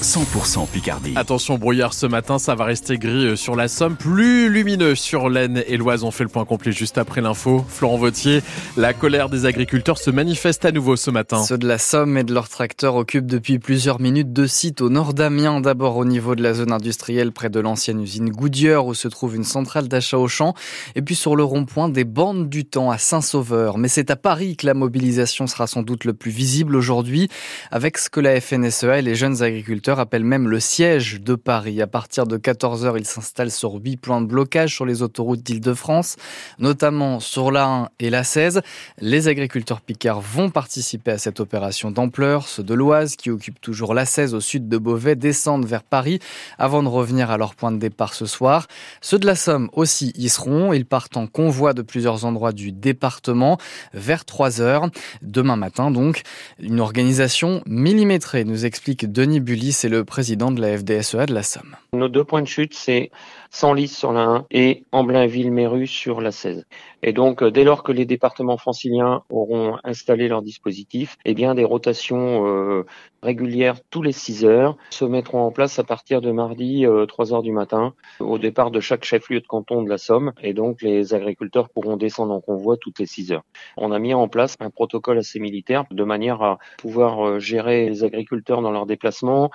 100% Picardie. Attention brouillard ce matin, ça va rester gris euh, sur la Somme, plus lumineux sur l'Aisne et l'Oise. On fait le point complet juste après l'info. Florent Vautier, la colère des agriculteurs se manifeste à nouveau ce matin. Ceux de la Somme et de leurs tracteurs occupent depuis plusieurs minutes deux sites au nord d'Amiens. D'abord au niveau de la zone industrielle près de l'ancienne usine Goodyear où se trouve une centrale d'achat au champ. Et puis sur le rond-point des bandes du temps à Saint-Sauveur. Mais c'est à Paris que la mobilisation sera sans doute le plus visible aujourd'hui avec ce que la FNSEA et les jeunes agriculteurs appelle même le siège de Paris. À partir de 14h, il s'installe sur huit points de blocage sur les autoroutes d'Île-de-France, notamment sur la 1 et la 16. Les agriculteurs picards vont participer à cette opération d'ampleur. Ceux de l'Oise, qui occupent toujours la 16 au sud de Beauvais, descendent vers Paris avant de revenir à leur point de départ ce soir. Ceux de la Somme aussi y seront. Ils partent en convoi de plusieurs endroits du département vers 3 heures. Demain matin, donc, une organisation millimétrée, nous explique Denis Bully c'est le président de la FDSEA de la Somme. Nos deux points de chute, c'est Senlis sur la 1 et Amblainville-Méru sur la 16. Et donc, euh, dès lors que les départements franciliens auront installé leur dispositif, eh bien, des rotations euh, régulières tous les 6 heures se mettront en place à partir de mardi 3 euh, heures du matin au départ de chaque chef-lieu de canton de la Somme. Et donc, les agriculteurs pourront descendre en convoi toutes les 6 heures. On a mis en place un protocole assez militaire de manière à pouvoir gérer les agriculteurs dans leurs déplacements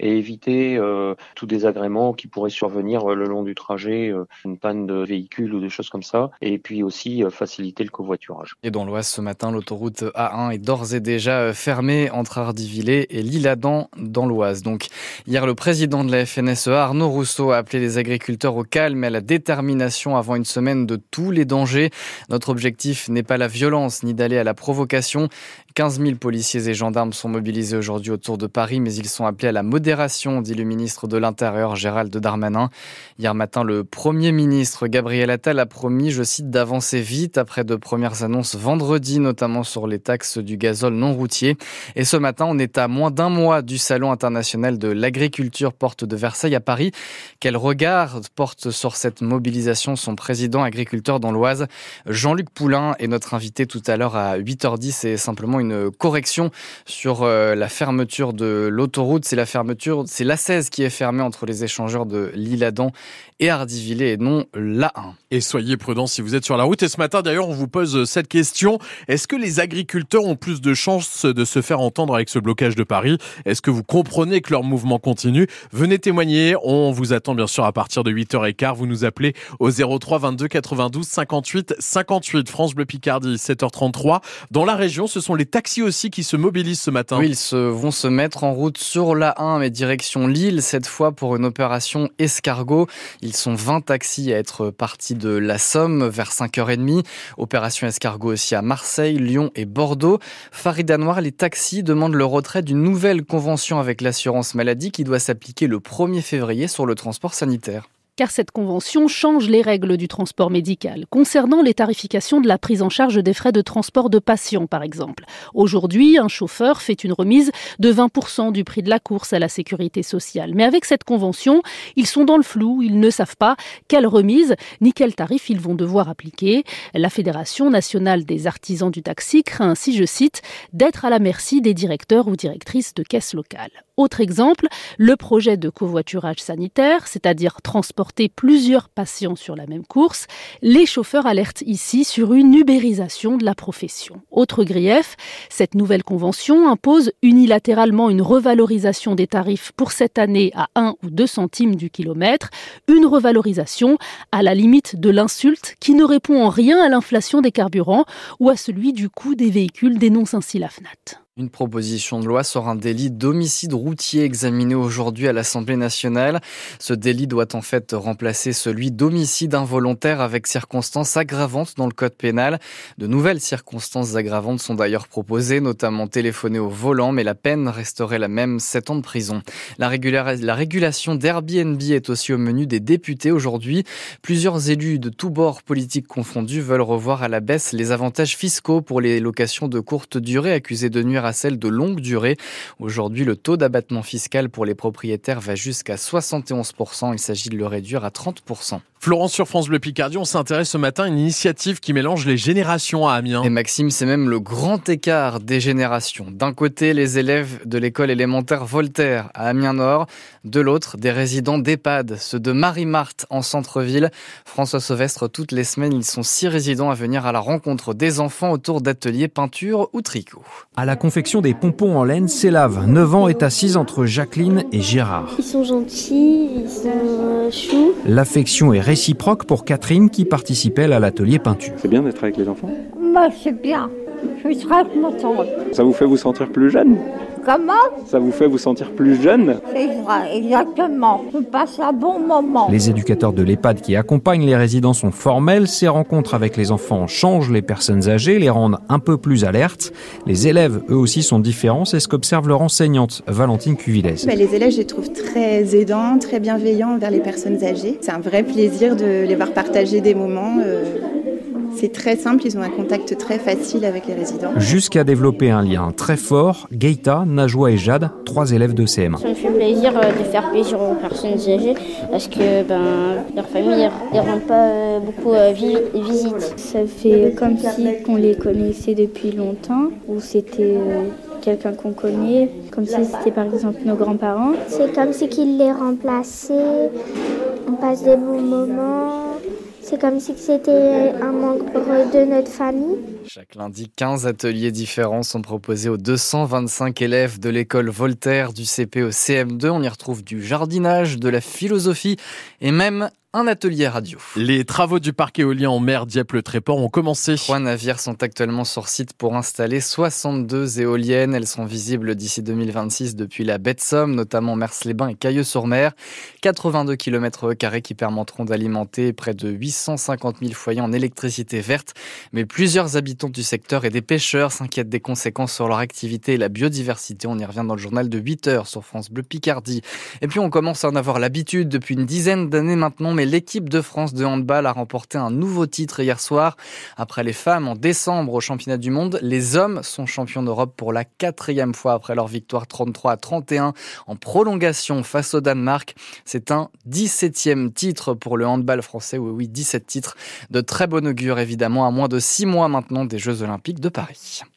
et éviter euh, tout désagrément qui pourrait survenir euh, le long du trajet, euh, une panne de véhicule ou des choses comme ça, et puis aussi faciliter le covoiturage. Et dans l'Oise ce matin, l'autoroute A1 est d'ores et déjà fermée entre Hardivillé et L'Isle-Adam dans l'Oise. Donc hier, le président de la FNSEA, Arnaud Rousseau, a appelé les agriculteurs au calme et à la détermination avant une semaine de tous les dangers. Notre objectif n'est pas la violence ni d'aller à la provocation. 15 000 policiers et gendarmes sont mobilisés aujourd'hui autour de Paris, mais ils sont appelés à la modération dit le ministre de l'Intérieur Gérald Darmanin. Hier matin, le Premier ministre Gabriel Attal a promis, je cite, d'avancer vite après de premières annonces vendredi, notamment sur les taxes du gazole non routier. Et ce matin, on est à moins d'un mois du Salon international de l'agriculture porte de Versailles à Paris. Quel regard porte sur cette mobilisation son président agriculteur dans l'Oise? Jean-Luc Poulain est notre invité tout à l'heure à 8h10. C'est simplement une correction sur euh, la fermeture de l'autoroute. C'est la fermeture c'est la 16 qui est fermée entre les échangeurs de l'Île-Adam et Hardivillé et non la 1. Et soyez prudents si vous êtes sur la route. Et ce matin, d'ailleurs, on vous pose cette question. Est-ce que les agriculteurs ont plus de chances de se faire entendre avec ce blocage de Paris? Est-ce que vous comprenez que leur mouvement continue? Venez témoigner. On vous attend bien sûr à partir de 8h15. Vous nous appelez au 03 22 92 58 58. France Bleu Picardie, 7h33. Dans la région, ce sont les taxis aussi qui se mobilisent ce matin. Oui, ils se, vont se mettre en route sur la 1, mais direction Lille, cette fois pour une opération escargot. Ils sont 20 taxis à être partis de la Somme vers 5h30. Opération escargot aussi à Marseille, Lyon et Bordeaux. Farida Noir, les taxis demandent le retrait d'une nouvelle convention avec l'assurance maladie qui doit s'appliquer le 1er février sur le transport sanitaire car cette convention change les règles du transport médical, concernant les tarifications de la prise en charge des frais de transport de patients, par exemple. Aujourd'hui, un chauffeur fait une remise de 20% du prix de la course à la sécurité sociale. Mais avec cette convention, ils sont dans le flou, ils ne savent pas quelle remise ni quel tarif ils vont devoir appliquer. La Fédération nationale des artisans du taxi craint ainsi, je cite, d'être à la merci des directeurs ou directrices de caisses locales. Autre exemple, le projet de covoiturage sanitaire, c'est-à-dire plusieurs patients sur la même course. Les chauffeurs alertent ici sur une ubérisation de la profession. Autre grief, cette nouvelle convention impose unilatéralement une revalorisation des tarifs pour cette année à 1 ou 2 centimes du kilomètre, une revalorisation à la limite de l'insulte qui ne répond en rien à l'inflation des carburants ou à celui du coût des véhicules, dénonce ainsi la FNAT. Une proposition de loi sur un délit d'homicide routier examiné aujourd'hui à l'Assemblée nationale. Ce délit doit en fait remplacer celui d'homicide involontaire avec circonstances aggravantes dans le code pénal. De nouvelles circonstances aggravantes sont d'ailleurs proposées, notamment téléphoner au volant, mais la peine resterait la même, 7 ans de prison. La, la régulation d'Airbnb est aussi au menu des députés aujourd'hui. Plusieurs élus de tous bords politiques confondus veulent revoir à la baisse les avantages fiscaux pour les locations de courte durée accusées de nuire à celle de longue durée. Aujourd'hui, le taux d'abattement fiscal pour les propriétaires va jusqu'à 71%. Il s'agit de le réduire à 30%. Florence sur France Bleu Picardie, on s'intéresse ce matin à une initiative qui mélange les générations à Amiens. Et Maxime, c'est même le grand écart des générations. D'un côté, les élèves de l'école élémentaire Voltaire à Amiens-Nord, de l'autre, des résidents d'EHPAD, ceux de Marie-Marthe en centre-ville. François Sauvestre, toutes les semaines, ils sont six résidents à venir à la rencontre des enfants autour d'ateliers peinture ou tricot. À la confection des pompons en laine, s'élave 9 ans est assise entre Jacqueline et Gérard. Ils sont gentils, ils sont euh, choux. L'affection est réciproque pour Catherine qui participait à l'atelier peinture. C'est bien d'être avec les enfants? Moi, c'est bien. Je suis très contente. Ça vous fait vous sentir plus jeune? Comment Ça vous fait vous sentir plus jeune C'est vrai, exactement. Je passe un bon moment. Les éducateurs de l'EHPAD qui accompagnent les résidents sont formels. Ces rencontres avec les enfants changent les personnes âgées, les rendent un peu plus alertes. Les élèves, eux aussi, sont différents. C'est ce qu'observe leur enseignante, Valentine Cuvilles. Bah, les élèves, je les trouve très aidants, très bienveillants envers les personnes âgées. C'est un vrai plaisir de les voir partager des moments. Euh c'est très simple, ils ont un contact très facile avec les résidents. Jusqu'à développer un lien très fort, Gaïta, Najwa et Jade, trois élèves de CM1. Ça me fait plaisir euh, de faire plaisir aux personnes âgées parce que ben, leur famille ne les rend pas euh, beaucoup euh, visite. Ça fait comme si on les connaissait depuis longtemps ou c'était quelqu'un qu'on connaît, comme si c'était par exemple nos grands-parents. C'est comme si qu'ils les remplaçaient, on passe des bons moments. C'est comme si c'était un membre de notre famille. Chaque lundi, 15 ateliers différents sont proposés aux 225 élèves de l'école Voltaire du CP au CM2. On y retrouve du jardinage, de la philosophie et même un atelier radio. Les travaux du parc éolien en mer Dieppe-le-Tréport ont commencé. Trois navires sont actuellement sur site pour installer 62 éoliennes. Elles sont visibles d'ici 2026 depuis la baie de Somme, notamment Mers-les-Bains et Cailleux-sur-Mer. 82 km qui permettront d'alimenter près de 850 000 foyers en électricité verte. Mais plusieurs habitants du secteur et des pêcheurs s'inquiètent des conséquences sur leur activité et la biodiversité. On y revient dans le journal de 8 heures sur France Bleu Picardie. Et puis on commence à en avoir l'habitude depuis une dizaine d'années maintenant mais l'équipe de France de handball a remporté un nouveau titre hier soir. Après les femmes en décembre au championnat du monde, les hommes sont champions d'Europe pour la quatrième fois après leur victoire 33 à 31 en prolongation face au Danemark. C'est un 17e titre pour le handball français. Oui, oui, 17 titres de très bon augure évidemment à moins de 6 mois maintenant des Jeux Olympiques de Paris.